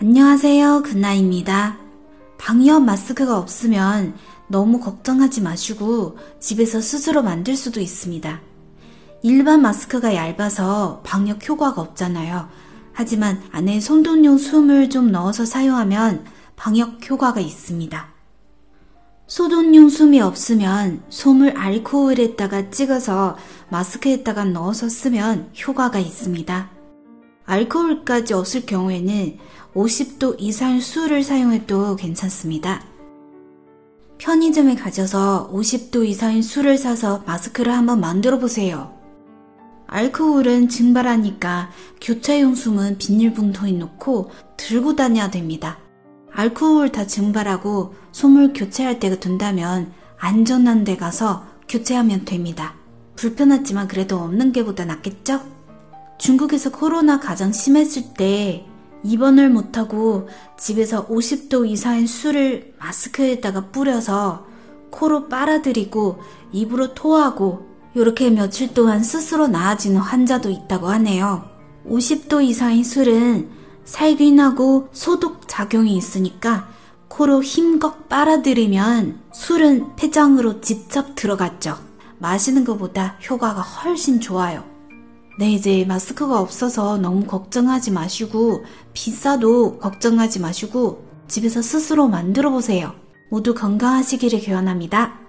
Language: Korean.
안녕하세요. 근나입니다. 방역 마스크가 없으면 너무 걱정하지 마시고 집에서 스스로 만들 수도 있습니다. 일반 마스크가 얇아서 방역 효과가 없잖아요. 하지만 안에 손돈용 숨을 좀 넣어서 사용하면 방역 효과가 있습니다. 소돈용 숨이 없으면 솜을 알코올에다가 찍어서 마스크에다가 넣어서 쓰면 효과가 있습니다. 알코올까지 없을 경우에는 50도 이상 수를 사용해도 괜찮습니다. 편의점에 가셔서 50도 이상의 수를 사서 마스크를 한번 만들어 보세요. 알코올은 증발하니까 교차용 숨은 비닐봉투에 넣고 들고 다녀야 됩니다. 알코올 다 증발하고 솜을 교체할 때가 된다면 안전한 데 가서 교체하면 됩니다. 불편하지만 그래도 없는 게 보다 낫겠죠? 중국에서 코로나 가장 심했을 때 입원을 못하고 집에서 50도 이상의 술을 마스크에다가 뿌려서 코로 빨아들이고 입으로 토하고 이렇게 며칠 동안 스스로 나아지는 환자도 있다고 하네요. 50도 이상의 술은 살균하고 소독 작용이 있으니까 코로 힘껏 빨아들이면 술은 폐장으로 직접 들어갔죠. 마시는 것보다 효과가 훨씬 좋아요. 네, 이제 마스크가 없어서 너무 걱정하지 마시고, 비싸도 걱정하지 마시고, 집에서 스스로 만들어 보세요. 모두 건강하시기를 기원합니다.